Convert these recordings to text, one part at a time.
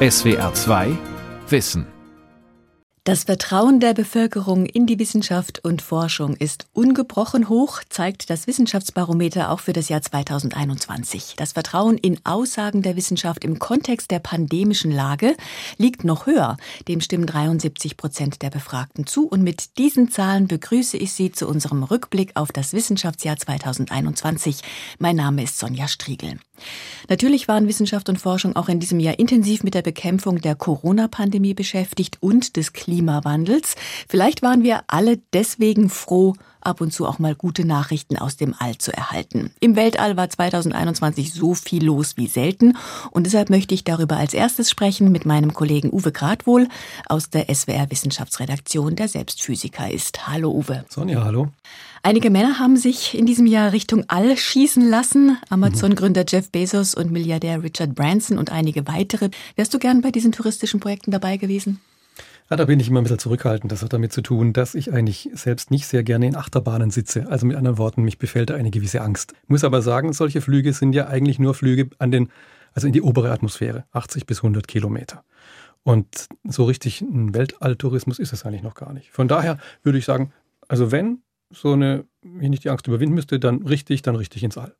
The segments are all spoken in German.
SWR 2 Wissen das Vertrauen der Bevölkerung in die Wissenschaft und Forschung ist ungebrochen hoch, zeigt das Wissenschaftsbarometer auch für das Jahr 2021. Das Vertrauen in Aussagen der Wissenschaft im Kontext der pandemischen Lage liegt noch höher. Dem stimmen 73 Prozent der Befragten zu. Und mit diesen Zahlen begrüße ich Sie zu unserem Rückblick auf das Wissenschaftsjahr 2021. Mein Name ist Sonja Striegel. Natürlich waren Wissenschaft und Forschung auch in diesem Jahr intensiv mit der Bekämpfung der Corona-Pandemie beschäftigt und des Klimawandels. Vielleicht waren wir alle deswegen froh, ab und zu auch mal gute Nachrichten aus dem All zu erhalten. Im Weltall war 2021 so viel los wie selten und deshalb möchte ich darüber als erstes sprechen mit meinem Kollegen Uwe Gradwohl aus der SWR Wissenschaftsredaktion, der selbst Physiker ist. Hallo Uwe. Sonja, hallo. Einige Männer haben sich in diesem Jahr Richtung All schießen lassen. Amazon-Gründer Jeff Bezos und Milliardär Richard Branson und einige weitere. Wärst du gern bei diesen touristischen Projekten dabei gewesen? Ja, da bin ich immer ein bisschen zurückhaltend. Das hat damit zu tun, dass ich eigentlich selbst nicht sehr gerne in Achterbahnen sitze. Also mit anderen Worten, mich befällt da eine gewisse Angst. Muss aber sagen, solche Flüge sind ja eigentlich nur Flüge an den, also in die obere Atmosphäre, 80 bis 100 Kilometer. Und so richtig ein Weltalltourismus ist es eigentlich noch gar nicht. Von daher würde ich sagen, also wenn so eine, wenn ich die Angst überwinden müsste, dann richtig, dann richtig ins All.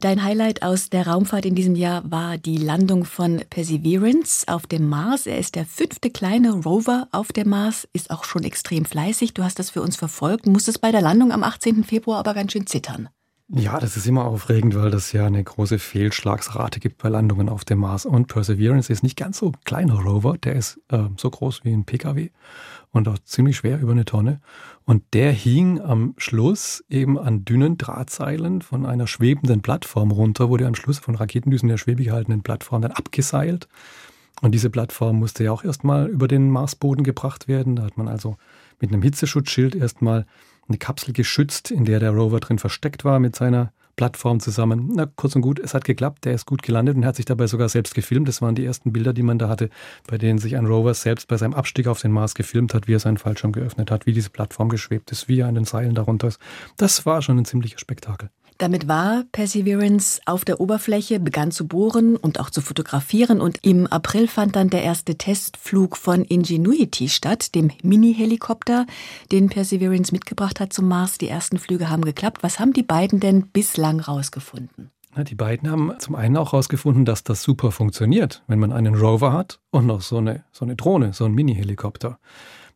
Dein Highlight aus der Raumfahrt in diesem Jahr war die Landung von Perseverance auf dem Mars. Er ist der fünfte kleine Rover auf dem Mars, ist auch schon extrem fleißig. Du hast das für uns verfolgt, musstest bei der Landung am 18. Februar aber ganz schön zittern. Ja, das ist immer aufregend, weil das ja eine große Fehlschlagsrate gibt bei Landungen auf dem Mars. Und Perseverance ist nicht ganz so ein kleiner Rover, der ist äh, so groß wie ein Pkw und auch ziemlich schwer über eine Tonne. Und der hing am Schluss eben an dünnen Drahtseilen von einer schwebenden Plattform runter, wurde am Schluss von Raketendüsen der schwebig gehaltenen Plattform dann abgeseilt. Und diese Plattform musste ja auch erstmal über den Marsboden gebracht werden. Da hat man also mit einem Hitzeschutzschild erstmal eine Kapsel geschützt, in der der Rover drin versteckt war mit seiner Plattform zusammen. Na, kurz und gut, es hat geklappt, der ist gut gelandet und hat sich dabei sogar selbst gefilmt. Das waren die ersten Bilder, die man da hatte, bei denen sich ein Rover selbst bei seinem Abstieg auf den Mars gefilmt hat, wie er seinen Fallschirm geöffnet hat, wie diese Plattform geschwebt ist, wie er an den Seilen darunter ist. Das war schon ein ziemlicher Spektakel. Damit war Perseverance auf der Oberfläche, begann zu bohren und auch zu fotografieren und im April fand dann der erste Testflug von Ingenuity statt, dem Mini-Helikopter, den Perseverance mitgebracht hat zum Mars. Die ersten Flüge haben geklappt. Was haben die beiden denn bislang rausgefunden? Die beiden haben zum einen auch herausgefunden, dass das super funktioniert, wenn man einen Rover hat und noch so eine, so eine Drohne, so ein Mini-Helikopter.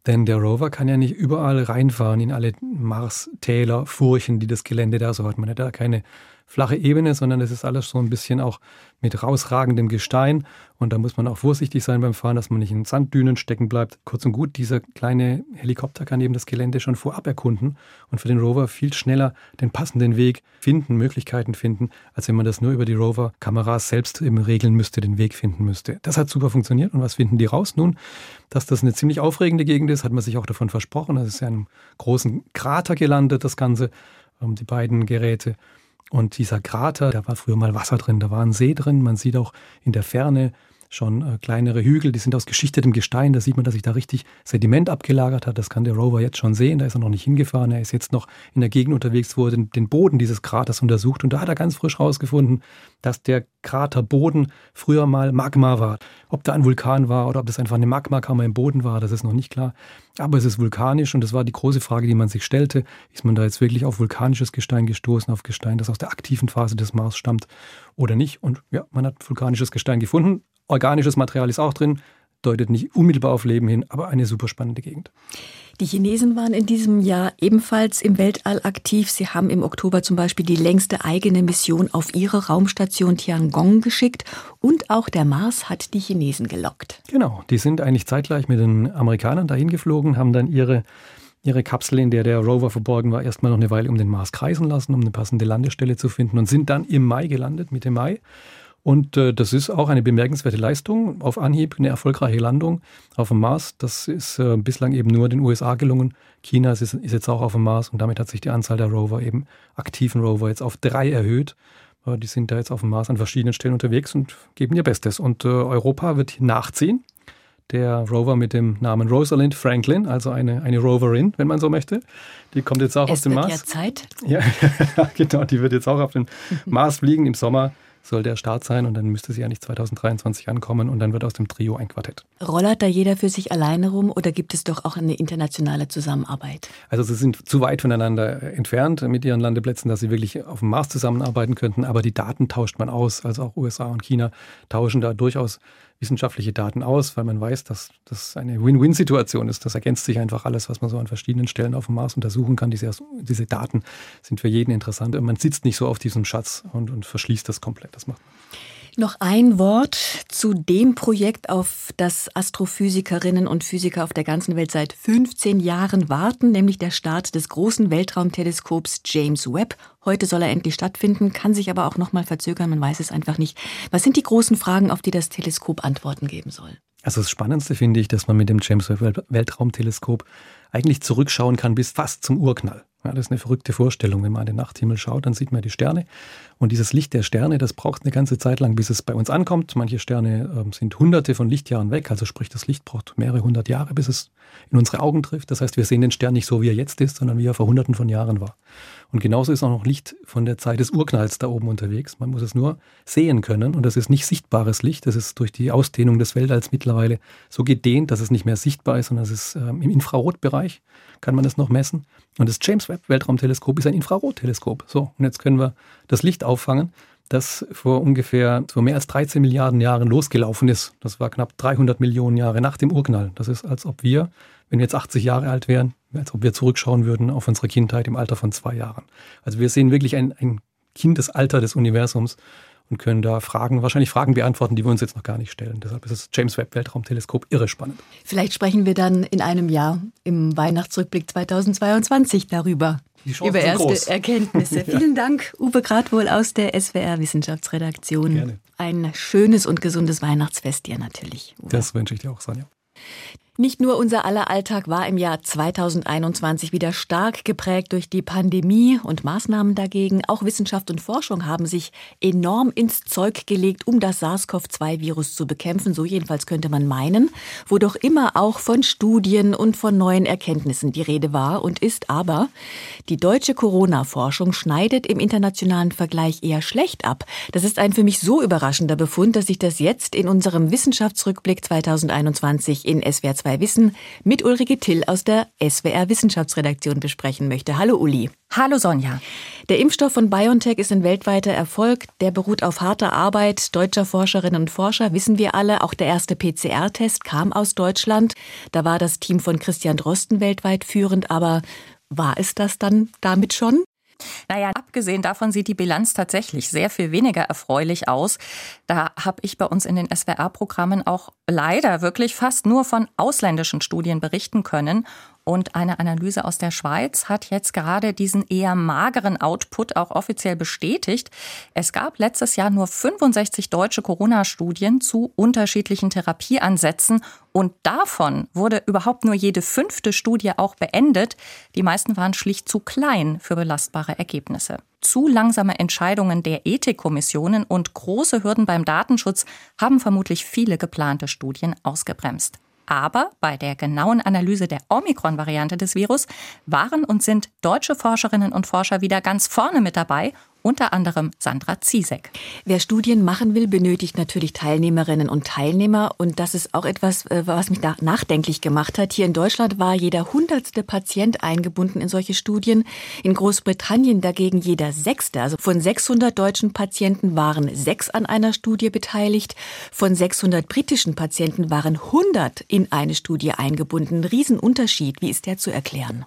Denn der Rover kann ja nicht überall reinfahren in alle Marstäler, Furchen, die das Gelände da so hat. Man hat da keine flache Ebene, sondern es ist alles so ein bisschen auch mit rausragendem Gestein. Und da muss man auch vorsichtig sein beim Fahren, dass man nicht in Sanddünen stecken bleibt. Kurz und gut, dieser kleine Helikopter kann eben das Gelände schon vorab erkunden und für den Rover viel schneller den passenden Weg finden, Möglichkeiten finden, als wenn man das nur über die Rover-Kameras selbst eben regeln müsste, den Weg finden müsste. Das hat super funktioniert. Und was finden die raus? Nun, dass das eine ziemlich aufregende Gegend ist, hat man sich auch davon versprochen. Das ist ja in einem großen Krater gelandet, das Ganze, ähm, die beiden Geräte. Und dieser Krater, da war früher mal Wasser drin, da war ein See drin. Man sieht auch in der Ferne schon äh, kleinere Hügel, die sind aus geschichtetem Gestein. Da sieht man, dass sich da richtig Sediment abgelagert hat. Das kann der Rover jetzt schon sehen. Da ist er noch nicht hingefahren. Er ist jetzt noch in der Gegend unterwegs, wo er den, den Boden dieses Kraters untersucht. Und da hat er ganz frisch rausgefunden, dass der Kraterboden früher mal Magma war. Ob da ein Vulkan war oder ob das einfach eine Magmakammer im Boden war, das ist noch nicht klar. Aber es ist vulkanisch und das war die große Frage, die man sich stellte. Ist man da jetzt wirklich auf vulkanisches Gestein gestoßen, auf Gestein, das aus der aktiven Phase des Mars stammt oder nicht? Und ja, man hat vulkanisches Gestein gefunden. Organisches Material ist auch drin, deutet nicht unmittelbar auf Leben hin, aber eine super spannende Gegend. Die Chinesen waren in diesem Jahr ebenfalls im Weltall aktiv. Sie haben im Oktober zum Beispiel die längste eigene Mission auf ihre Raumstation Tiangong geschickt und auch der Mars hat die Chinesen gelockt. Genau, die sind eigentlich zeitgleich mit den Amerikanern dahin geflogen, haben dann ihre ihre Kapsel, in der der Rover verborgen war, erstmal noch eine Weile um den Mars kreisen lassen, um eine passende Landestelle zu finden und sind dann im Mai gelandet, Mitte Mai. Und äh, das ist auch eine bemerkenswerte Leistung. Auf Anhieb eine erfolgreiche Landung auf dem Mars. Das ist äh, bislang eben nur den USA gelungen. China ist, ist, jetzt auch auf dem Mars und damit hat sich die Anzahl der Rover, eben aktiven Rover, jetzt auf drei erhöht. Äh, die sind da jetzt auf dem Mars an verschiedenen Stellen unterwegs und geben ihr Bestes. Und äh, Europa wird nachziehen. Der Rover mit dem Namen Rosalind Franklin, also eine, eine Roverin, wenn man so möchte. Die kommt jetzt auch es auf den wird Mars. Ja, Zeit. Ja, genau, die wird jetzt auch auf den Mars fliegen im Sommer soll der Start sein und dann müsste sie ja nicht 2023 ankommen und dann wird aus dem Trio ein Quartett. Rollert da jeder für sich alleine rum oder gibt es doch auch eine internationale Zusammenarbeit? Also sie sind zu weit voneinander entfernt mit ihren Landeplätzen, dass sie wirklich auf dem Mars zusammenarbeiten könnten, aber die Daten tauscht man aus. Also auch USA und China tauschen da durchaus wissenschaftliche Daten aus, weil man weiß, dass das eine Win-Win-Situation ist. Das ergänzt sich einfach alles, was man so an verschiedenen Stellen auf dem Mars untersuchen kann. Diese, diese Daten sind für jeden interessant und man sitzt nicht so auf diesem Schatz und, und verschließt das komplett. Das macht man. Noch ein Wort zu dem Projekt, auf das Astrophysikerinnen und Physiker auf der ganzen Welt seit 15 Jahren warten, nämlich der Start des großen Weltraumteleskops James Webb. Heute soll er endlich stattfinden, kann sich aber auch noch mal verzögern, man weiß es einfach nicht. Was sind die großen Fragen, auf die das Teleskop Antworten geben soll? Also das Spannendste finde ich, dass man mit dem James Webb Weltraumteleskop eigentlich zurückschauen kann bis fast zum Urknall. Ja, das ist eine verrückte Vorstellung. Wenn man an den Nachthimmel schaut, dann sieht man die Sterne. Und dieses Licht der Sterne, das braucht eine ganze Zeit lang, bis es bei uns ankommt. Manche Sterne äh, sind hunderte von Lichtjahren weg. Also sprich, das Licht braucht mehrere hundert Jahre, bis es in unsere Augen trifft. Das heißt, wir sehen den Stern nicht so, wie er jetzt ist, sondern wie er vor hunderten von Jahren war. Und genauso ist auch noch Licht von der Zeit des Urknalls da oben unterwegs. Man muss es nur sehen können. Und das ist nicht sichtbares Licht. Das ist durch die Ausdehnung des Weltalls mittlerweile so gedehnt, dass es nicht mehr sichtbar ist, sondern es ist ähm, im Infrarotbereich, kann man das noch messen. Und das James Webb Weltraumteleskop ist ein Infrarotteleskop. So, und jetzt können wir das Licht auffangen, das vor ungefähr vor mehr als 13 Milliarden Jahren losgelaufen ist. Das war knapp 300 Millionen Jahre nach dem Urknall. Das ist, als ob wir, wenn wir jetzt 80 Jahre alt wären, als ob wir zurückschauen würden auf unsere Kindheit im Alter von zwei Jahren. Also wir sehen wirklich ein, ein Kindesalter des Universums und können da Fragen, wahrscheinlich Fragen beantworten, die wir uns jetzt noch gar nicht stellen. Deshalb ist das James Webb Weltraumteleskop irre spannend. Vielleicht sprechen wir dann in einem Jahr im Weihnachtsrückblick 2022 darüber. Über erste groß. Erkenntnisse. ja. Vielen Dank, Uwe Gradwohl aus der SWR Wissenschaftsredaktion. Gerne. Ein schönes und gesundes Weihnachtsfest dir natürlich. Uwe. Das wünsche ich dir auch, Sonja. Nicht nur unser aller Alltag war im Jahr 2021 wieder stark geprägt durch die Pandemie und Maßnahmen dagegen. Auch Wissenschaft und Forschung haben sich enorm ins Zeug gelegt, um das SARS-CoV-2-Virus zu bekämpfen. So jedenfalls könnte man meinen, wo doch immer auch von Studien und von neuen Erkenntnissen die Rede war und ist. Aber die deutsche Corona-Forschung schneidet im internationalen Vergleich eher schlecht ab. Das ist ein für mich so überraschender Befund, dass ich das jetzt in unserem Wissenschaftsrückblick 2021 in SWR 2 bei Wissen mit Ulrike Till aus der SWR Wissenschaftsredaktion besprechen möchte. Hallo Uli. Hallo Sonja. Der Impfstoff von BioNTech ist ein weltweiter Erfolg. Der beruht auf harter Arbeit deutscher Forscherinnen und Forscher, wissen wir alle. Auch der erste PCR-Test kam aus Deutschland. Da war das Team von Christian Drosten weltweit führend. Aber war es das dann damit schon? Naja, abgesehen davon sieht die Bilanz tatsächlich sehr viel weniger erfreulich aus. Da habe ich bei uns in den SWR-Programmen auch leider wirklich fast nur von ausländischen Studien berichten können. Und eine Analyse aus der Schweiz hat jetzt gerade diesen eher mageren Output auch offiziell bestätigt. Es gab letztes Jahr nur 65 deutsche Corona-Studien zu unterschiedlichen Therapieansätzen und davon wurde überhaupt nur jede fünfte Studie auch beendet. Die meisten waren schlicht zu klein für belastbare Ergebnisse. Zu langsame Entscheidungen der Ethikkommissionen und große Hürden beim Datenschutz haben vermutlich viele geplante Studien ausgebremst. Aber bei der genauen Analyse der Omikron-Variante des Virus waren und sind deutsche Forscherinnen und Forscher wieder ganz vorne mit dabei unter anderem Sandra Ziesek. Wer Studien machen will, benötigt natürlich Teilnehmerinnen und Teilnehmer. Und das ist auch etwas, äh, was mich nachdenklich gemacht hat. Hier in Deutschland war jeder hundertste Patient eingebunden in solche Studien. In Großbritannien dagegen jeder sechste. Also von 600 deutschen Patienten waren sechs an einer Studie beteiligt. Von 600 britischen Patienten waren 100 in eine Studie eingebunden. Riesenunterschied. Wie ist der zu erklären?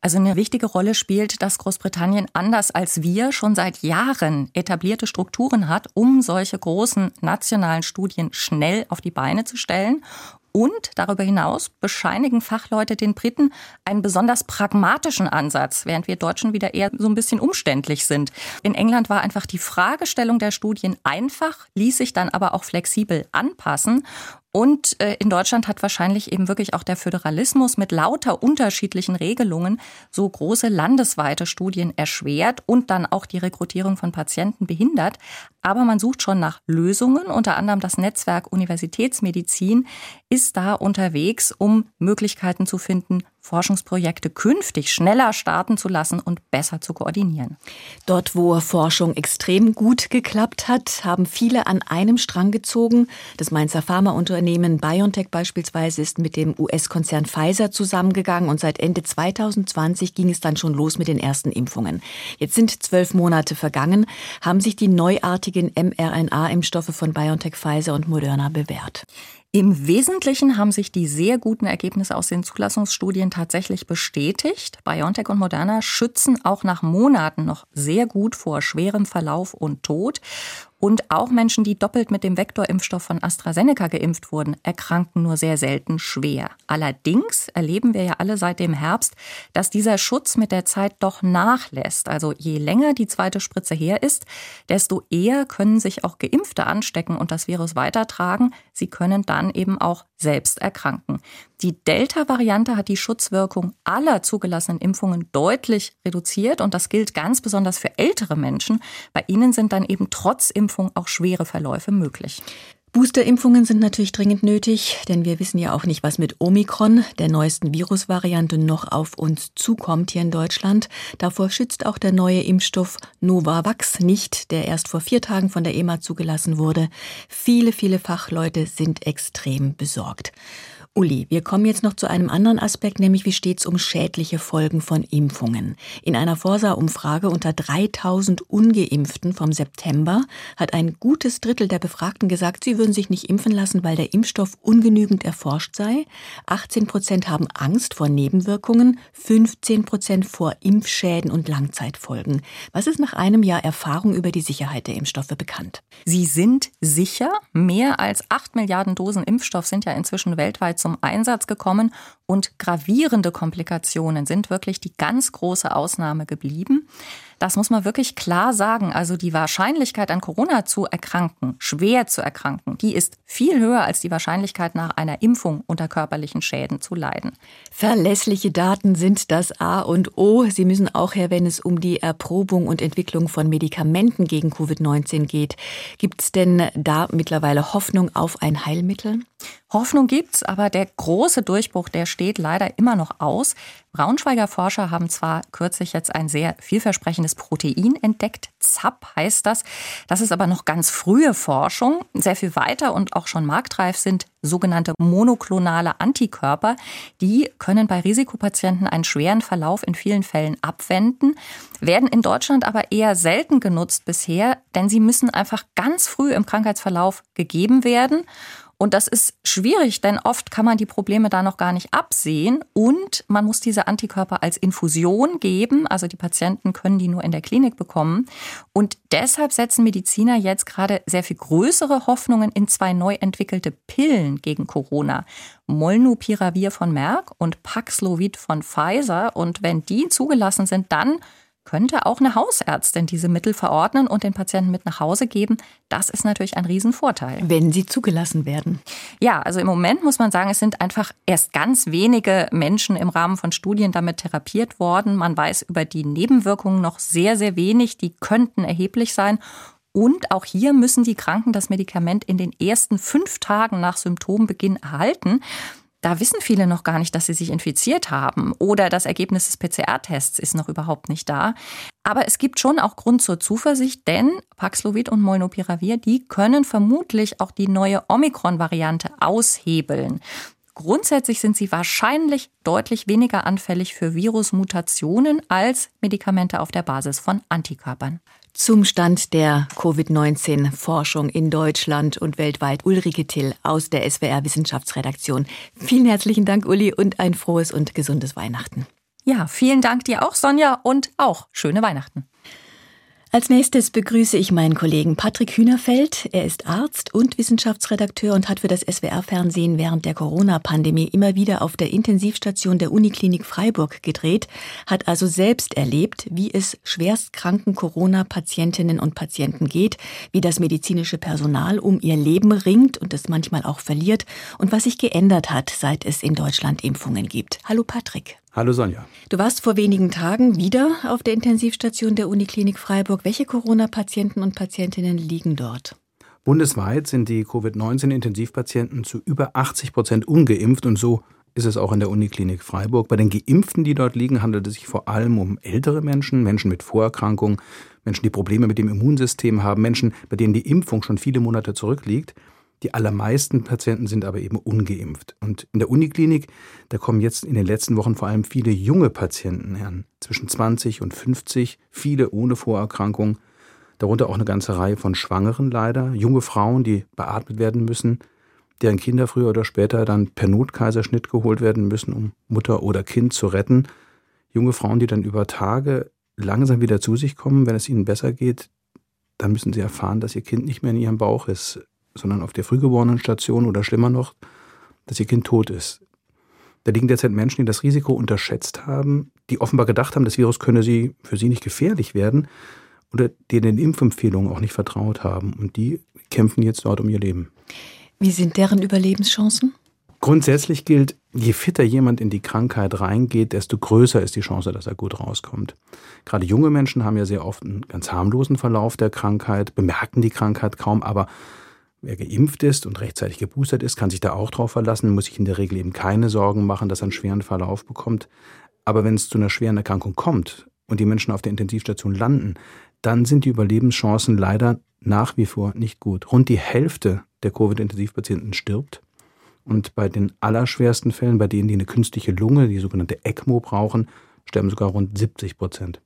Also eine wichtige Rolle spielt, dass Großbritannien anders als wir schon seit seit Jahren etablierte Strukturen hat, um solche großen nationalen Studien schnell auf die Beine zu stellen. Und darüber hinaus bescheinigen Fachleute den Briten einen besonders pragmatischen Ansatz, während wir Deutschen wieder eher so ein bisschen umständlich sind. In England war einfach die Fragestellung der Studien einfach, ließ sich dann aber auch flexibel anpassen. Und äh, in Deutschland hat wahrscheinlich eben wirklich auch der Föderalismus mit lauter unterschiedlichen Regelungen so große landesweite Studien erschwert und dann auch die Rekrutierung von Patienten behindert. Aber man sucht schon nach Lösungen. Unter anderem das Netzwerk Universitätsmedizin ist da unterwegs, um Möglichkeiten zu finden, Forschungsprojekte künftig schneller starten zu lassen und besser zu koordinieren. Dort, wo Forschung extrem gut geklappt hat, haben viele an einem Strang gezogen. Das Mainzer Pharmaunternehmen BioNTech beispielsweise ist mit dem US-Konzern Pfizer zusammengegangen und seit Ende 2020 ging es dann schon los mit den ersten Impfungen. Jetzt sind zwölf Monate vergangen. Haben sich die neuartigen mRNA-Impfstoffe von BioNTech, Pfizer und Moderna bewährt? Im Wesentlichen haben sich die sehr guten Ergebnisse aus den Zulassungsstudien tatsächlich bestätigt. BioNTech und Moderna schützen auch nach Monaten noch sehr gut vor schwerem Verlauf und Tod. Und auch Menschen, die doppelt mit dem Vektorimpfstoff von AstraZeneca geimpft wurden, erkranken nur sehr selten schwer. Allerdings erleben wir ja alle seit dem Herbst, dass dieser Schutz mit der Zeit doch nachlässt. Also je länger die zweite Spritze her ist, desto eher können sich auch Geimpfte anstecken und das Virus weitertragen. Sie können dann eben auch selbst erkranken. Die Delta-Variante hat die Schutzwirkung aller zugelassenen Impfungen deutlich reduziert und das gilt ganz besonders für ältere Menschen. Bei ihnen sind dann eben trotz Impfung auch schwere Verläufe möglich. Boosterimpfungen sind natürlich dringend nötig, denn wir wissen ja auch nicht, was mit Omikron, der neuesten Virusvariante, noch auf uns zukommt hier in Deutschland. Davor schützt auch der neue Impfstoff Novavax nicht, der erst vor vier Tagen von der EMA zugelassen wurde. Viele, viele Fachleute sind extrem besorgt. Uli, wir kommen jetzt noch zu einem anderen Aspekt, nämlich wie steht es um schädliche Folgen von Impfungen. In einer Forsa-Umfrage unter 3000 Ungeimpften vom September hat ein gutes Drittel der Befragten gesagt, sie würden sich nicht impfen lassen, weil der Impfstoff ungenügend erforscht sei. 18 Prozent haben Angst vor Nebenwirkungen, 15 Prozent vor Impfschäden und Langzeitfolgen. Was ist nach einem Jahr Erfahrung über die Sicherheit der Impfstoffe bekannt? Sie sind sicher. Mehr als 8 Milliarden Dosen Impfstoff sind ja inzwischen weltweit zum Einsatz gekommen und gravierende Komplikationen sind wirklich die ganz große Ausnahme geblieben. Das muss man wirklich klar sagen. Also die Wahrscheinlichkeit an Corona zu erkranken, schwer zu erkranken, die ist viel höher als die Wahrscheinlichkeit nach einer Impfung unter körperlichen Schäden zu leiden. Verlässliche Daten sind das A und O. Sie müssen auch her, wenn es um die Erprobung und Entwicklung von Medikamenten gegen Covid-19 geht. Gibt es denn da mittlerweile Hoffnung auf ein Heilmittel? Hoffnung gibt's, aber der große Durchbruch, der steht leider immer noch aus. Braunschweiger Forscher haben zwar kürzlich jetzt ein sehr vielversprechendes Protein entdeckt, ZAP heißt das. Das ist aber noch ganz frühe Forschung. Sehr viel weiter und auch schon marktreif sind sogenannte monoklonale Antikörper. Die können bei Risikopatienten einen schweren Verlauf in vielen Fällen abwenden, werden in Deutschland aber eher selten genutzt bisher, denn sie müssen einfach ganz früh im Krankheitsverlauf gegeben werden. Und das ist schwierig, denn oft kann man die Probleme da noch gar nicht absehen und man muss diese Antikörper als Infusion geben. Also die Patienten können die nur in der Klinik bekommen. Und deshalb setzen Mediziner jetzt gerade sehr viel größere Hoffnungen in zwei neu entwickelte Pillen gegen Corona. Molnupiravir von Merck und Paxlovid von Pfizer. Und wenn die zugelassen sind, dann könnte auch eine Hausärztin diese Mittel verordnen und den Patienten mit nach Hause geben. Das ist natürlich ein Riesenvorteil. Wenn sie zugelassen werden. Ja, also im Moment muss man sagen, es sind einfach erst ganz wenige Menschen im Rahmen von Studien damit therapiert worden. Man weiß über die Nebenwirkungen noch sehr, sehr wenig. Die könnten erheblich sein. Und auch hier müssen die Kranken das Medikament in den ersten fünf Tagen nach Symptombeginn erhalten. Da wissen viele noch gar nicht, dass sie sich infiziert haben oder das Ergebnis des PCR-Tests ist noch überhaupt nicht da. Aber es gibt schon auch Grund zur Zuversicht, denn Paxlovid und Molnupiravir, die können vermutlich auch die neue Omikron-Variante aushebeln. Grundsätzlich sind sie wahrscheinlich deutlich weniger anfällig für Virusmutationen als Medikamente auf der Basis von Antikörpern. Zum Stand der Covid-19-Forschung in Deutschland und weltweit Ulrike Till aus der SWR Wissenschaftsredaktion. Vielen herzlichen Dank, Uli, und ein frohes und gesundes Weihnachten. Ja, vielen Dank dir auch, Sonja, und auch schöne Weihnachten. Als nächstes begrüße ich meinen Kollegen Patrick Hühnerfeld. Er ist Arzt und Wissenschaftsredakteur und hat für das SWR-Fernsehen während der Corona-Pandemie immer wieder auf der Intensivstation der Uniklinik Freiburg gedreht, hat also selbst erlebt, wie es schwerstkranken Corona-Patientinnen und Patienten geht, wie das medizinische Personal um ihr Leben ringt und es manchmal auch verliert und was sich geändert hat, seit es in Deutschland Impfungen gibt. Hallo Patrick. Hallo Sonja. Du warst vor wenigen Tagen wieder auf der Intensivstation der Uniklinik Freiburg. Welche Corona-Patienten und Patientinnen liegen dort? Bundesweit sind die Covid-19-Intensivpatienten zu über 80 Prozent ungeimpft und so ist es auch in der Uniklinik Freiburg. Bei den Geimpften, die dort liegen, handelt es sich vor allem um ältere Menschen, Menschen mit Vorerkrankungen, Menschen, die Probleme mit dem Immunsystem haben, Menschen, bei denen die Impfung schon viele Monate zurückliegt. Die allermeisten Patienten sind aber eben ungeimpft. Und in der Uniklinik, da kommen jetzt in den letzten Wochen vor allem viele junge Patienten her, zwischen 20 und 50, viele ohne Vorerkrankung, darunter auch eine ganze Reihe von Schwangeren leider, junge Frauen, die beatmet werden müssen, deren Kinder früher oder später dann per Notkaiserschnitt geholt werden müssen, um Mutter oder Kind zu retten. Junge Frauen, die dann über Tage langsam wieder zu sich kommen, wenn es ihnen besser geht, dann müssen sie erfahren, dass ihr Kind nicht mehr in ihrem Bauch ist, sondern auf der frühgeborenen Station oder schlimmer noch, dass ihr Kind tot ist. Da liegen derzeit Menschen, die das Risiko unterschätzt haben, die offenbar gedacht haben, das Virus könne sie für sie nicht gefährlich werden oder die den Impfempfehlungen auch nicht vertraut haben. Und die kämpfen jetzt dort um ihr Leben. Wie sind deren Überlebenschancen? Grundsätzlich gilt, je fitter jemand in die Krankheit reingeht, desto größer ist die Chance, dass er gut rauskommt. Gerade junge Menschen haben ja sehr oft einen ganz harmlosen Verlauf der Krankheit, bemerken die Krankheit kaum, aber wer geimpft ist und rechtzeitig geboostert ist, kann sich da auch drauf verlassen, muss sich in der Regel eben keine Sorgen machen, dass er einen schweren Verlauf bekommt. Aber wenn es zu einer schweren Erkrankung kommt und die Menschen auf der Intensivstation landen, dann sind die Überlebenschancen leider nach wie vor nicht gut. Rund die Hälfte der Covid-Intensivpatienten stirbt. Und bei den allerschwersten Fällen, bei denen die eine künstliche Lunge, die sogenannte ECMO brauchen, sterben sogar rund 70 Prozent.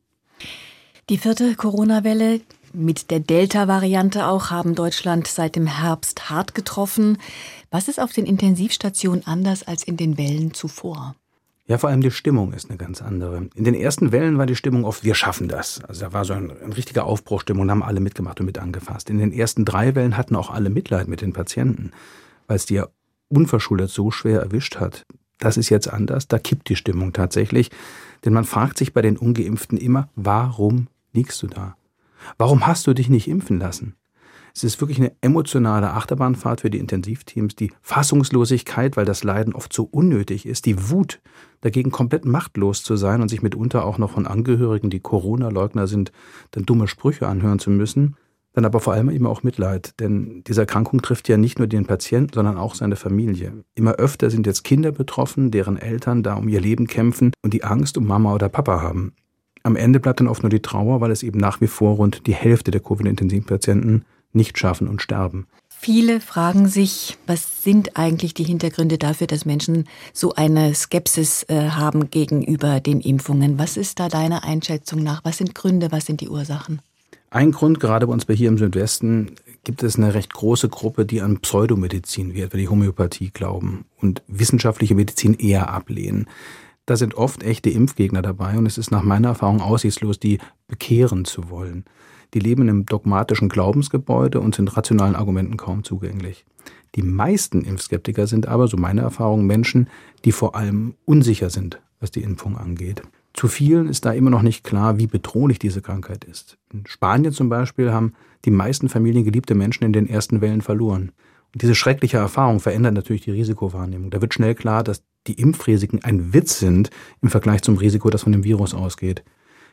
Die vierte Corona-Welle mit der Delta-Variante auch haben Deutschland seit dem Herbst hart getroffen. Was ist auf den Intensivstationen anders als in den Wellen zuvor? Ja, vor allem die Stimmung ist eine ganz andere. In den ersten Wellen war die Stimmung oft, wir schaffen das. Also da war so ein, ein richtiger Aufbruchstimmung, haben alle mitgemacht und mit angefasst. In den ersten drei Wellen hatten auch alle Mitleid mit den Patienten, weil es die ja unverschuldet so schwer erwischt hat. Das ist jetzt anders, da kippt die Stimmung tatsächlich. Denn man fragt sich bei den Ungeimpften immer, warum liegst du da? Warum hast du dich nicht impfen lassen? Es ist wirklich eine emotionale Achterbahnfahrt für die Intensivteams, die Fassungslosigkeit, weil das Leiden oft so unnötig ist, die Wut, dagegen komplett machtlos zu sein und sich mitunter auch noch von Angehörigen, die Corona-Leugner sind, dann dumme Sprüche anhören zu müssen. Dann aber vor allem eben auch Mitleid, denn diese Erkrankung trifft ja nicht nur den Patienten, sondern auch seine Familie. Immer öfter sind jetzt Kinder betroffen, deren Eltern da um ihr Leben kämpfen und die Angst um Mama oder Papa haben. Am Ende bleibt dann oft nur die Trauer, weil es eben nach wie vor rund die Hälfte der Covid-Intensivpatienten nicht schaffen und sterben. Viele fragen sich, was sind eigentlich die Hintergründe dafür, dass Menschen so eine Skepsis äh, haben gegenüber den Impfungen? Was ist da deiner Einschätzung nach? Was sind Gründe, was sind die Ursachen? Ein Grund, gerade bei uns bei hier im Südwesten, gibt es eine recht große Gruppe, die an Pseudomedizin, wie etwa die Homöopathie glauben und wissenschaftliche Medizin eher ablehnen. Da sind oft echte Impfgegner dabei und es ist nach meiner Erfahrung aussichtslos, die bekehren zu wollen. Die leben im dogmatischen Glaubensgebäude und sind rationalen Argumenten kaum zugänglich. Die meisten Impfskeptiker sind aber, so meine Erfahrung, Menschen, die vor allem unsicher sind, was die Impfung angeht. Zu vielen ist da immer noch nicht klar, wie bedrohlich diese Krankheit ist. In Spanien zum Beispiel haben die meisten Familien geliebte Menschen in den ersten Wellen verloren. Diese schreckliche Erfahrung verändert natürlich die Risikowahrnehmung. Da wird schnell klar, dass die Impfrisiken ein Witz sind im Vergleich zum Risiko, das von dem Virus ausgeht.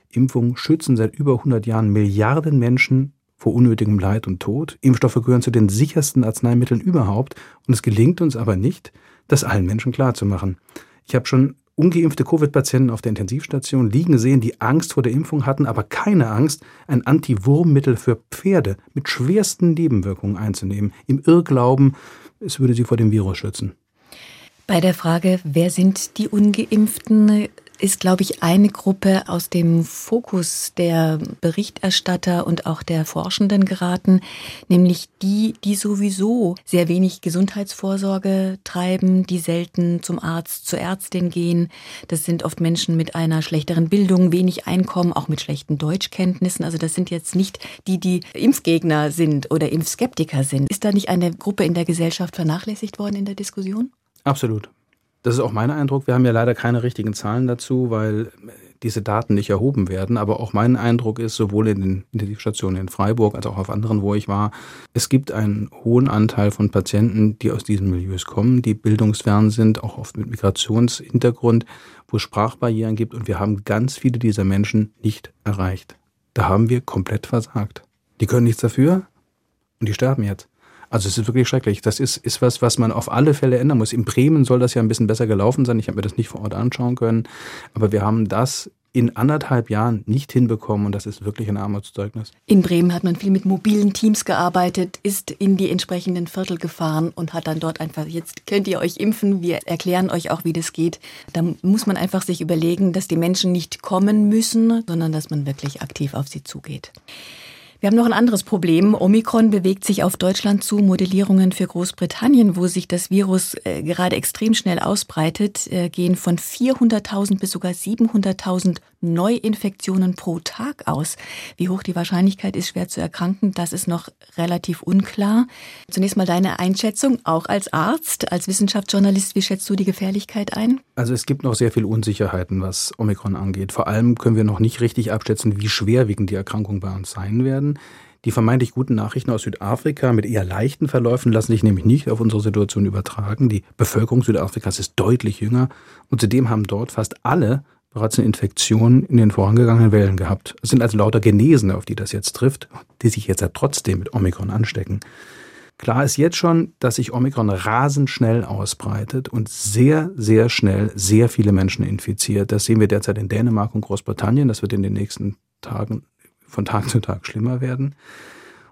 Impfungen schützen seit über 100 Jahren Milliarden Menschen vor unnötigem Leid und Tod. Impfstoffe gehören zu den sichersten Arzneimitteln überhaupt und es gelingt uns aber nicht, das allen Menschen klarzumachen. Ich habe schon ungeimpfte Covid-Patienten auf der Intensivstation liegen sehen, die Angst vor der Impfung hatten, aber keine Angst, ein Anti-Wurmmittel für Pferde mit schwersten Nebenwirkungen einzunehmen, im Irrglauben, es würde sie vor dem Virus schützen. Bei der Frage, wer sind die ungeimpften, ist, glaube ich, eine Gruppe aus dem Fokus der Berichterstatter und auch der Forschenden geraten, nämlich die, die sowieso sehr wenig Gesundheitsvorsorge treiben, die selten zum Arzt, zur Ärztin gehen. Das sind oft Menschen mit einer schlechteren Bildung, wenig Einkommen, auch mit schlechten Deutschkenntnissen. Also das sind jetzt nicht die, die Impfgegner sind oder Impfskeptiker sind. Ist da nicht eine Gruppe in der Gesellschaft vernachlässigt worden in der Diskussion? Absolut. Das ist auch mein Eindruck. Wir haben ja leider keine richtigen Zahlen dazu, weil diese Daten nicht erhoben werden. Aber auch mein Eindruck ist, sowohl in den Intensivstationen in Freiburg als auch auf anderen, wo ich war, es gibt einen hohen Anteil von Patienten, die aus diesen Milieus kommen, die bildungsfern sind, auch oft mit Migrationshintergrund, wo es Sprachbarrieren gibt. Und wir haben ganz viele dieser Menschen nicht erreicht. Da haben wir komplett versagt. Die können nichts dafür und die sterben jetzt. Also es ist wirklich schrecklich. Das ist, ist was, was man auf alle Fälle ändern muss. In Bremen soll das ja ein bisschen besser gelaufen sein. Ich habe mir das nicht vor Ort anschauen können. Aber wir haben das in anderthalb Jahren nicht hinbekommen und das ist wirklich ein Armutszeugnis. In Bremen hat man viel mit mobilen Teams gearbeitet, ist in die entsprechenden Viertel gefahren und hat dann dort einfach, jetzt könnt ihr euch impfen, wir erklären euch auch, wie das geht. Da muss man einfach sich überlegen, dass die Menschen nicht kommen müssen, sondern dass man wirklich aktiv auf sie zugeht. Wir haben noch ein anderes Problem. Omikron bewegt sich auf Deutschland zu. Modellierungen für Großbritannien, wo sich das Virus äh, gerade extrem schnell ausbreitet, äh, gehen von 400.000 bis sogar 700.000 Neuinfektionen pro Tag aus. Wie hoch die Wahrscheinlichkeit ist, schwer zu erkranken, das ist noch relativ unklar. Zunächst mal deine Einschätzung, auch als Arzt, als Wissenschaftsjournalist, wie schätzt du die Gefährlichkeit ein? Also es gibt noch sehr viel Unsicherheiten, was Omikron angeht. Vor allem können wir noch nicht richtig abschätzen, wie schwerwiegend die Erkrankungen bei uns sein werden. Die vermeintlich guten Nachrichten aus Südafrika mit eher leichten Verläufen lassen sich nämlich nicht auf unsere Situation übertragen. Die Bevölkerung Südafrikas ist deutlich jünger und zudem haben dort fast alle bereits eine Infektion in den vorangegangenen Wellen gehabt. Es sind also lauter Genesene, auf die das jetzt trifft, die sich jetzt ja trotzdem mit Omikron anstecken. Klar ist jetzt schon, dass sich Omikron rasend schnell ausbreitet und sehr, sehr schnell sehr viele Menschen infiziert. Das sehen wir derzeit in Dänemark und Großbritannien. Das wird in den nächsten Tagen von Tag zu Tag schlimmer werden.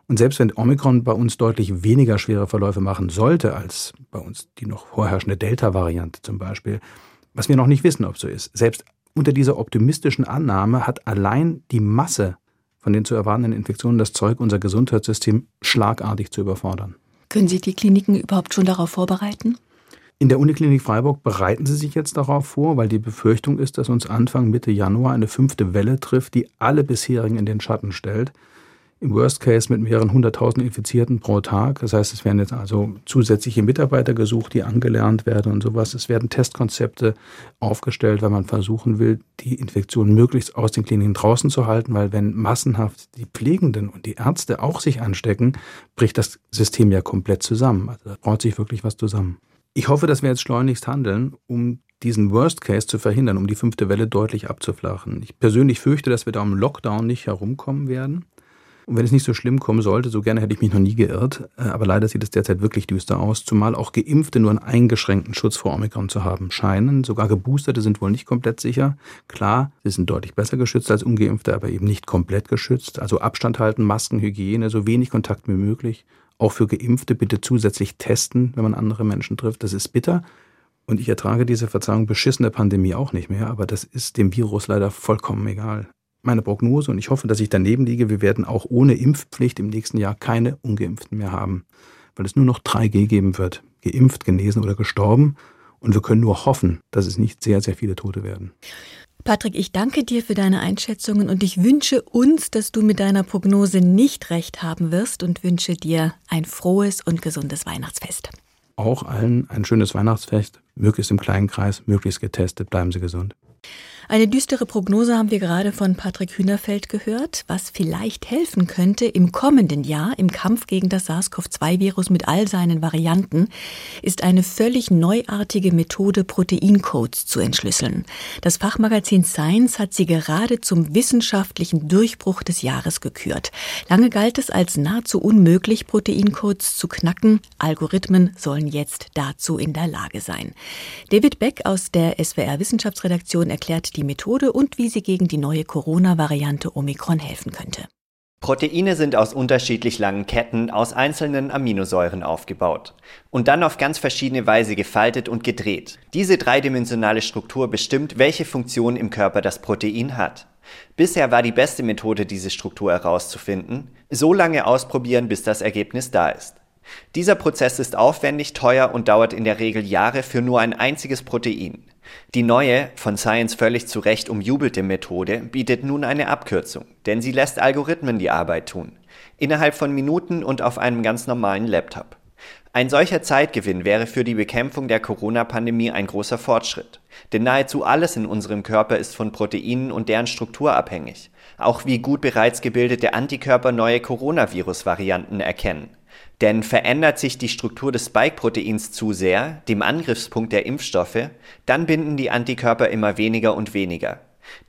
Und selbst wenn Omikron bei uns deutlich weniger schwere Verläufe machen sollte als bei uns die noch vorherrschende Delta-Variante zum Beispiel, was wir noch nicht wissen, ob so ist, selbst unter dieser optimistischen Annahme hat allein die Masse von den zu erwartenden Infektionen das Zeug, unser Gesundheitssystem schlagartig zu überfordern. Können sich die Kliniken überhaupt schon darauf vorbereiten? In der Uniklinik Freiburg bereiten sie sich jetzt darauf vor, weil die Befürchtung ist, dass uns Anfang Mitte Januar eine fünfte Welle trifft, die alle bisherigen in den Schatten stellt im Worst Case mit mehreren hunderttausend Infizierten pro Tag. Das heißt, es werden jetzt also zusätzliche Mitarbeiter gesucht, die angelernt werden und sowas. Es werden Testkonzepte aufgestellt, weil man versuchen will, die Infektion möglichst aus den Kliniken draußen zu halten, weil wenn massenhaft die Pflegenden und die Ärzte auch sich anstecken, bricht das System ja komplett zusammen. Also da braucht sich wirklich was zusammen. Ich hoffe, dass wir jetzt schleunigst handeln, um diesen Worst Case zu verhindern, um die fünfte Welle deutlich abzuflachen. Ich persönlich fürchte, dass wir da um Lockdown nicht herumkommen werden. Und wenn es nicht so schlimm kommen sollte, so gerne hätte ich mich noch nie geirrt, äh, aber leider sieht es derzeit wirklich düster aus, zumal auch Geimpfte nur einen eingeschränkten Schutz vor Omikron zu haben scheinen. Sogar Geboosterte sind wohl nicht komplett sicher. Klar, sie sind deutlich besser geschützt als Ungeimpfte, aber eben nicht komplett geschützt. Also Abstand halten, Masken, Hygiene, so wenig Kontakt wie möglich. Auch für Geimpfte bitte zusätzlich testen, wenn man andere Menschen trifft. Das ist bitter. Und ich ertrage diese Verzeihung beschissene Pandemie auch nicht mehr, aber das ist dem Virus leider vollkommen egal meine Prognose und ich hoffe, dass ich daneben liege. Wir werden auch ohne Impfpflicht im nächsten Jahr keine Ungeimpften mehr haben, weil es nur noch 3G geben wird. Geimpft, genesen oder gestorben. Und wir können nur hoffen, dass es nicht sehr, sehr viele Tote werden. Patrick, ich danke dir für deine Einschätzungen und ich wünsche uns, dass du mit deiner Prognose nicht recht haben wirst und wünsche dir ein frohes und gesundes Weihnachtsfest. Auch allen ein schönes Weihnachtsfest, möglichst im kleinen Kreis, möglichst getestet, bleiben Sie gesund. Eine düstere Prognose haben wir gerade von Patrick Hühnerfeld gehört, was vielleicht helfen könnte im kommenden Jahr im Kampf gegen das SARS-CoV-2-Virus mit all seinen Varianten, ist eine völlig neuartige Methode, Proteincodes zu entschlüsseln. Das Fachmagazin Science hat sie gerade zum wissenschaftlichen Durchbruch des Jahres gekürt. Lange galt es als nahezu unmöglich, Proteincodes zu knacken. Algorithmen sollen jetzt dazu in der Lage sein. David Beck aus der SWR Wissenschaftsredaktion erklärt die Methode und wie sie gegen die neue Corona-Variante Omikron helfen könnte. Proteine sind aus unterschiedlich langen Ketten aus einzelnen Aminosäuren aufgebaut und dann auf ganz verschiedene Weise gefaltet und gedreht. Diese dreidimensionale Struktur bestimmt, welche Funktion im Körper das Protein hat. Bisher war die beste Methode, diese Struktur herauszufinden, so lange ausprobieren, bis das Ergebnis da ist. Dieser Prozess ist aufwendig, teuer und dauert in der Regel Jahre für nur ein einziges Protein. Die neue, von Science völlig zu Recht umjubelte Methode bietet nun eine Abkürzung, denn sie lässt Algorithmen die Arbeit tun. Innerhalb von Minuten und auf einem ganz normalen Laptop. Ein solcher Zeitgewinn wäre für die Bekämpfung der Corona-Pandemie ein großer Fortschritt. Denn nahezu alles in unserem Körper ist von Proteinen und deren Struktur abhängig. Auch wie gut bereits gebildete Antikörper neue Coronavirus-Varianten erkennen. Denn verändert sich die Struktur des Spike-Proteins zu sehr, dem Angriffspunkt der Impfstoffe, dann binden die Antikörper immer weniger und weniger.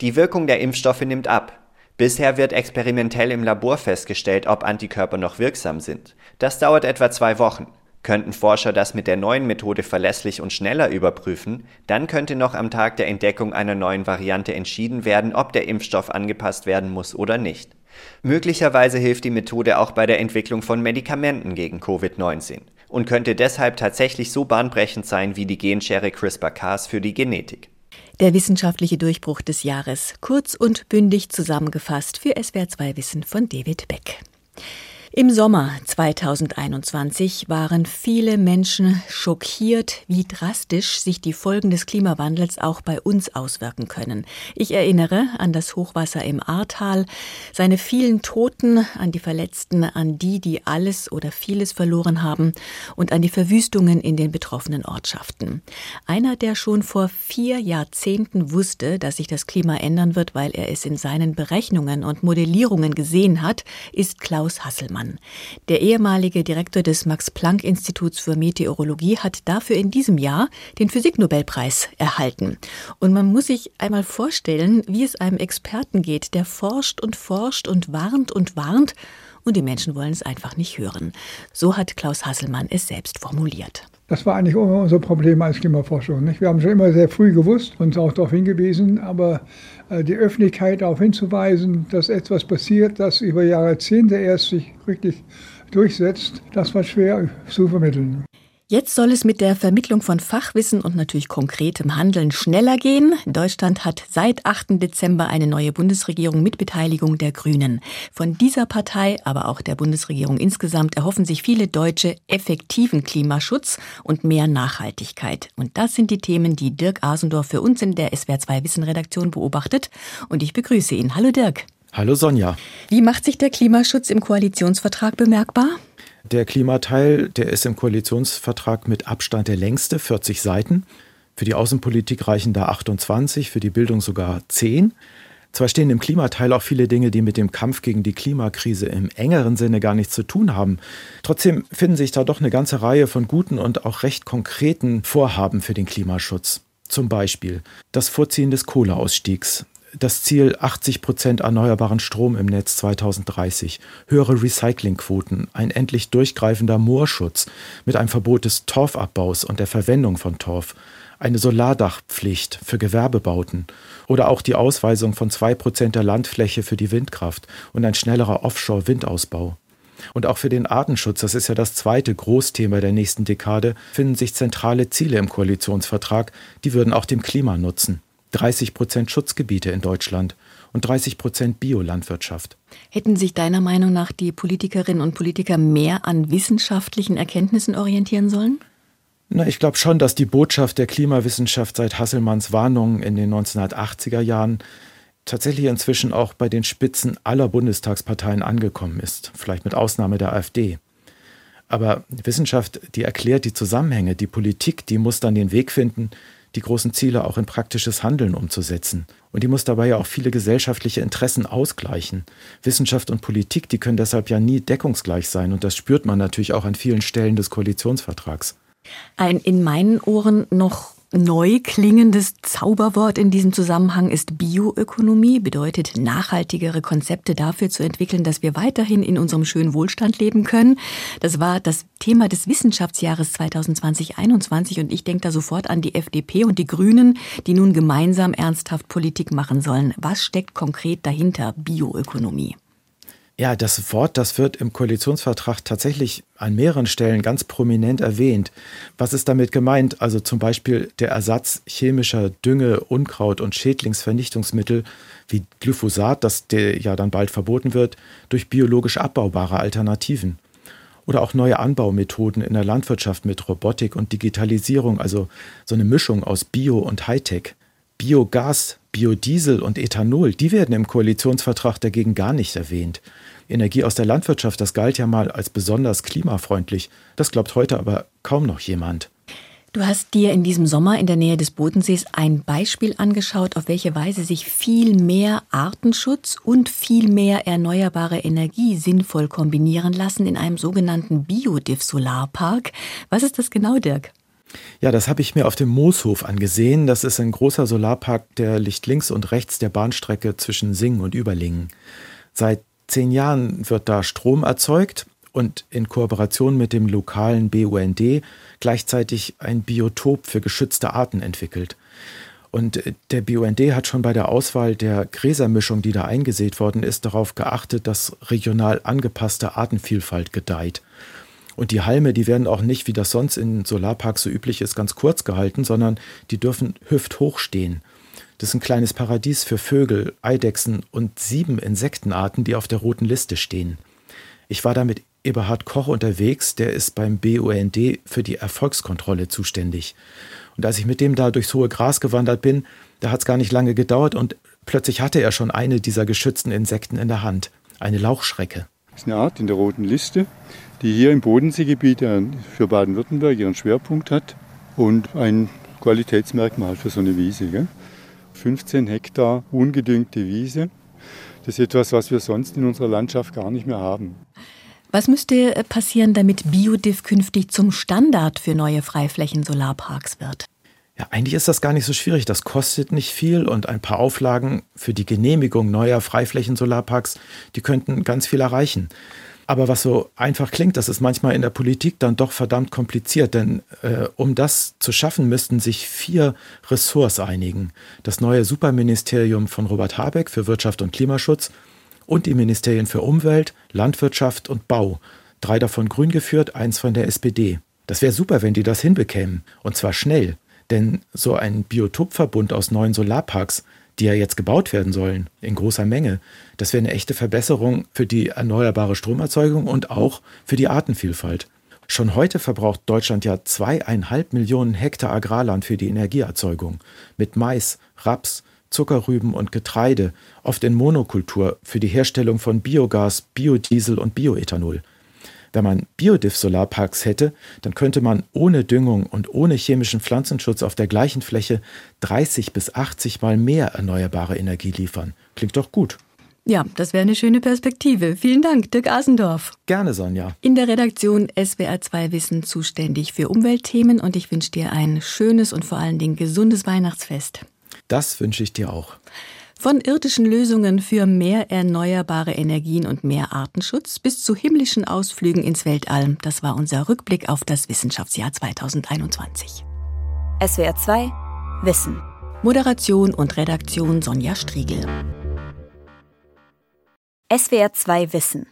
Die Wirkung der Impfstoffe nimmt ab. Bisher wird experimentell im Labor festgestellt, ob Antikörper noch wirksam sind. Das dauert etwa zwei Wochen. Könnten Forscher das mit der neuen Methode verlässlich und schneller überprüfen, dann könnte noch am Tag der Entdeckung einer neuen Variante entschieden werden, ob der Impfstoff angepasst werden muss oder nicht. Möglicherweise hilft die Methode auch bei der Entwicklung von Medikamenten gegen Covid-19 und könnte deshalb tatsächlich so bahnbrechend sein wie die Genschere CRISPR-Cas für die Genetik. Der wissenschaftliche Durchbruch des Jahres, kurz und bündig zusammengefasst für SWR2 Wissen von David Beck. Im Sommer 2021 waren viele Menschen schockiert, wie drastisch sich die Folgen des Klimawandels auch bei uns auswirken können. Ich erinnere an das Hochwasser im Ahrtal, seine vielen Toten, an die Verletzten, an die, die alles oder vieles verloren haben und an die Verwüstungen in den betroffenen Ortschaften. Einer, der schon vor vier Jahrzehnten wusste, dass sich das Klima ändern wird, weil er es in seinen Berechnungen und Modellierungen gesehen hat, ist Klaus Hasselmann. Jahren. Der ehemalige Direktor des Max-Planck-Instituts für Meteorologie hat dafür in diesem Jahr den Physiknobelpreis erhalten. Und man muss sich einmal vorstellen, wie es einem Experten geht, der forscht und forscht und warnt und warnt und die Menschen wollen es einfach nicht hören. So hat Klaus Hasselmann es selbst formuliert. Das war eigentlich immer unser Problem als Klimaforschung. Nicht? Wir haben schon immer sehr früh gewusst und auch darauf hingewiesen, aber äh, die Öffentlichkeit darauf hinzuweisen, dass etwas passiert, das über Jahrzehnte erst sich wirklich durchsetzt, das war schwer zu vermitteln. Jetzt soll es mit der Vermittlung von Fachwissen und natürlich konkretem Handeln schneller gehen. Deutschland hat seit 8. Dezember eine neue Bundesregierung mit Beteiligung der Grünen. Von dieser Partei, aber auch der Bundesregierung insgesamt, erhoffen sich viele Deutsche effektiven Klimaschutz und mehr Nachhaltigkeit. Und das sind die Themen, die Dirk Asendorf für uns in der SWR2 Wissen Redaktion beobachtet. Und ich begrüße ihn. Hallo Dirk. Hallo Sonja. Wie macht sich der Klimaschutz im Koalitionsvertrag bemerkbar? Der Klimateil, der ist im Koalitionsvertrag mit Abstand der längste, 40 Seiten. Für die Außenpolitik reichen da 28, für die Bildung sogar 10. Zwar stehen im Klimateil auch viele Dinge, die mit dem Kampf gegen die Klimakrise im engeren Sinne gar nichts zu tun haben. Trotzdem finden sich da doch eine ganze Reihe von guten und auch recht konkreten Vorhaben für den Klimaschutz. Zum Beispiel das Vorziehen des Kohleausstiegs, das Ziel 80 Prozent erneuerbaren Strom im Netz 2030, höhere Recyclingquoten, ein endlich durchgreifender Moorschutz mit einem Verbot des Torfabbaus und der Verwendung von Torf, eine Solardachpflicht für Gewerbebauten oder auch die Ausweisung von zwei Prozent der Landfläche für die Windkraft und ein schnellerer Offshore-Windausbau. Und auch für den Artenschutz, das ist ja das zweite Großthema der nächsten Dekade, finden sich zentrale Ziele im Koalitionsvertrag, die würden auch dem Klima nutzen. 30 Prozent Schutzgebiete in Deutschland und 30 Prozent Biolandwirtschaft. Hätten sich deiner Meinung nach die Politikerinnen und Politiker mehr an wissenschaftlichen Erkenntnissen orientieren sollen? Na, ich glaube schon, dass die Botschaft der Klimawissenschaft seit Hasselmanns Warnungen in den 1980er Jahren tatsächlich inzwischen auch bei den Spitzen aller Bundestagsparteien angekommen ist, vielleicht mit Ausnahme der AfD. Aber Wissenschaft, die erklärt die Zusammenhänge, die Politik, die muss dann den Weg finden, die großen Ziele auch in praktisches Handeln umzusetzen. Und die muss dabei ja auch viele gesellschaftliche Interessen ausgleichen. Wissenschaft und Politik, die können deshalb ja nie deckungsgleich sein. Und das spürt man natürlich auch an vielen Stellen des Koalitionsvertrags. Ein in meinen Ohren noch neu klingendes Zauberwort in diesem Zusammenhang ist Bioökonomie, bedeutet nachhaltigere Konzepte dafür zu entwickeln, dass wir weiterhin in unserem schönen Wohlstand leben können. Das war das Thema des Wissenschaftsjahres 2020-21 und ich denke da sofort an die FDP und die Grünen, die nun gemeinsam ernsthaft Politik machen sollen. Was steckt konkret dahinter Bioökonomie? Ja, das Wort, das wird im Koalitionsvertrag tatsächlich an mehreren Stellen ganz prominent erwähnt. Was ist damit gemeint? Also zum Beispiel der Ersatz chemischer Dünge, Unkraut und Schädlingsvernichtungsmittel wie Glyphosat, das ja dann bald verboten wird, durch biologisch abbaubare Alternativen. Oder auch neue Anbaumethoden in der Landwirtschaft mit Robotik und Digitalisierung, also so eine Mischung aus Bio und Hightech. Biogas, Biodiesel und Ethanol, die werden im Koalitionsvertrag dagegen gar nicht erwähnt. Energie aus der Landwirtschaft, das galt ja mal als besonders klimafreundlich. Das glaubt heute aber kaum noch jemand. Du hast dir in diesem Sommer in der Nähe des Bodensees ein Beispiel angeschaut, auf welche Weise sich viel mehr Artenschutz und viel mehr erneuerbare Energie sinnvoll kombinieren lassen in einem sogenannten Biodiff-Solarpark. Was ist das genau, Dirk? Ja, das habe ich mir auf dem Mooshof angesehen. Das ist ein großer Solarpark, der liegt links und rechts der Bahnstrecke zwischen Singen und Überlingen. Seit zehn Jahren wird da Strom erzeugt und in Kooperation mit dem lokalen BUND gleichzeitig ein Biotop für geschützte Arten entwickelt. Und der BUND hat schon bei der Auswahl der Gräsermischung, die da eingesät worden ist, darauf geachtet, dass regional angepasste Artenvielfalt gedeiht. Und die Halme, die werden auch nicht, wie das sonst in Solarparks so üblich ist, ganz kurz gehalten, sondern die dürfen hüfthoch stehen. Das ist ein kleines Paradies für Vögel, Eidechsen und sieben Insektenarten, die auf der roten Liste stehen. Ich war da mit Eberhard Koch unterwegs, der ist beim BUND für die Erfolgskontrolle zuständig. Und als ich mit dem da durchs hohe Gras gewandert bin, da hat es gar nicht lange gedauert und plötzlich hatte er schon eine dieser geschützten Insekten in der Hand, eine Lauchschrecke. Das ist eine Art in der roten Liste, die hier im Bodenseegebiet für Baden-Württemberg ihren Schwerpunkt hat und ein Qualitätsmerkmal für so eine Wiese. Gell? 15 Hektar ungedüngte Wiese. Das ist etwas, was wir sonst in unserer Landschaft gar nicht mehr haben. Was müsste passieren, damit Biodiff künftig zum Standard für neue Freiflächen-Solarparks wird? Ja, eigentlich ist das gar nicht so schwierig. Das kostet nicht viel und ein paar Auflagen für die Genehmigung neuer Freiflächen-Solarparks, die könnten ganz viel erreichen. Aber was so einfach klingt, das ist manchmal in der Politik dann doch verdammt kompliziert, denn äh, um das zu schaffen, müssten sich vier Ressorts einigen. Das neue Superministerium von Robert Habeck für Wirtschaft und Klimaschutz und die Ministerien für Umwelt, Landwirtschaft und Bau. Drei davon grün geführt, eins von der SPD. Das wäre super, wenn die das hinbekämen. Und zwar schnell. Denn so ein Biotopverbund aus neuen Solarparks, die ja jetzt gebaut werden sollen, in großer Menge. Das wäre eine echte Verbesserung für die erneuerbare Stromerzeugung und auch für die Artenvielfalt. Schon heute verbraucht Deutschland ja zweieinhalb Millionen Hektar Agrarland für die Energieerzeugung. Mit Mais, Raps, Zuckerrüben und Getreide, oft in Monokultur, für die Herstellung von Biogas, Biodiesel und Bioethanol. Wenn man Biodiff-Solarparks hätte, dann könnte man ohne Düngung und ohne chemischen Pflanzenschutz auf der gleichen Fläche 30 bis 80 Mal mehr erneuerbare Energie liefern. Klingt doch gut. Ja, das wäre eine schöne Perspektive. Vielen Dank, Dirk Asendorf. Gerne, Sonja. In der Redaktion SWR2 Wissen zuständig für Umweltthemen und ich wünsche dir ein schönes und vor allen Dingen gesundes Weihnachtsfest. Das wünsche ich dir auch. Von irdischen Lösungen für mehr erneuerbare Energien und mehr Artenschutz bis zu himmlischen Ausflügen ins Weltall. Das war unser Rückblick auf das Wissenschaftsjahr 2021. SWR 2 Wissen. Moderation und Redaktion Sonja Striegel. SWR 2 Wissen.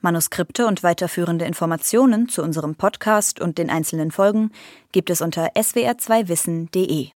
Manuskripte und weiterführende Informationen zu unserem Podcast und den einzelnen Folgen gibt es unter swr2wissen.de.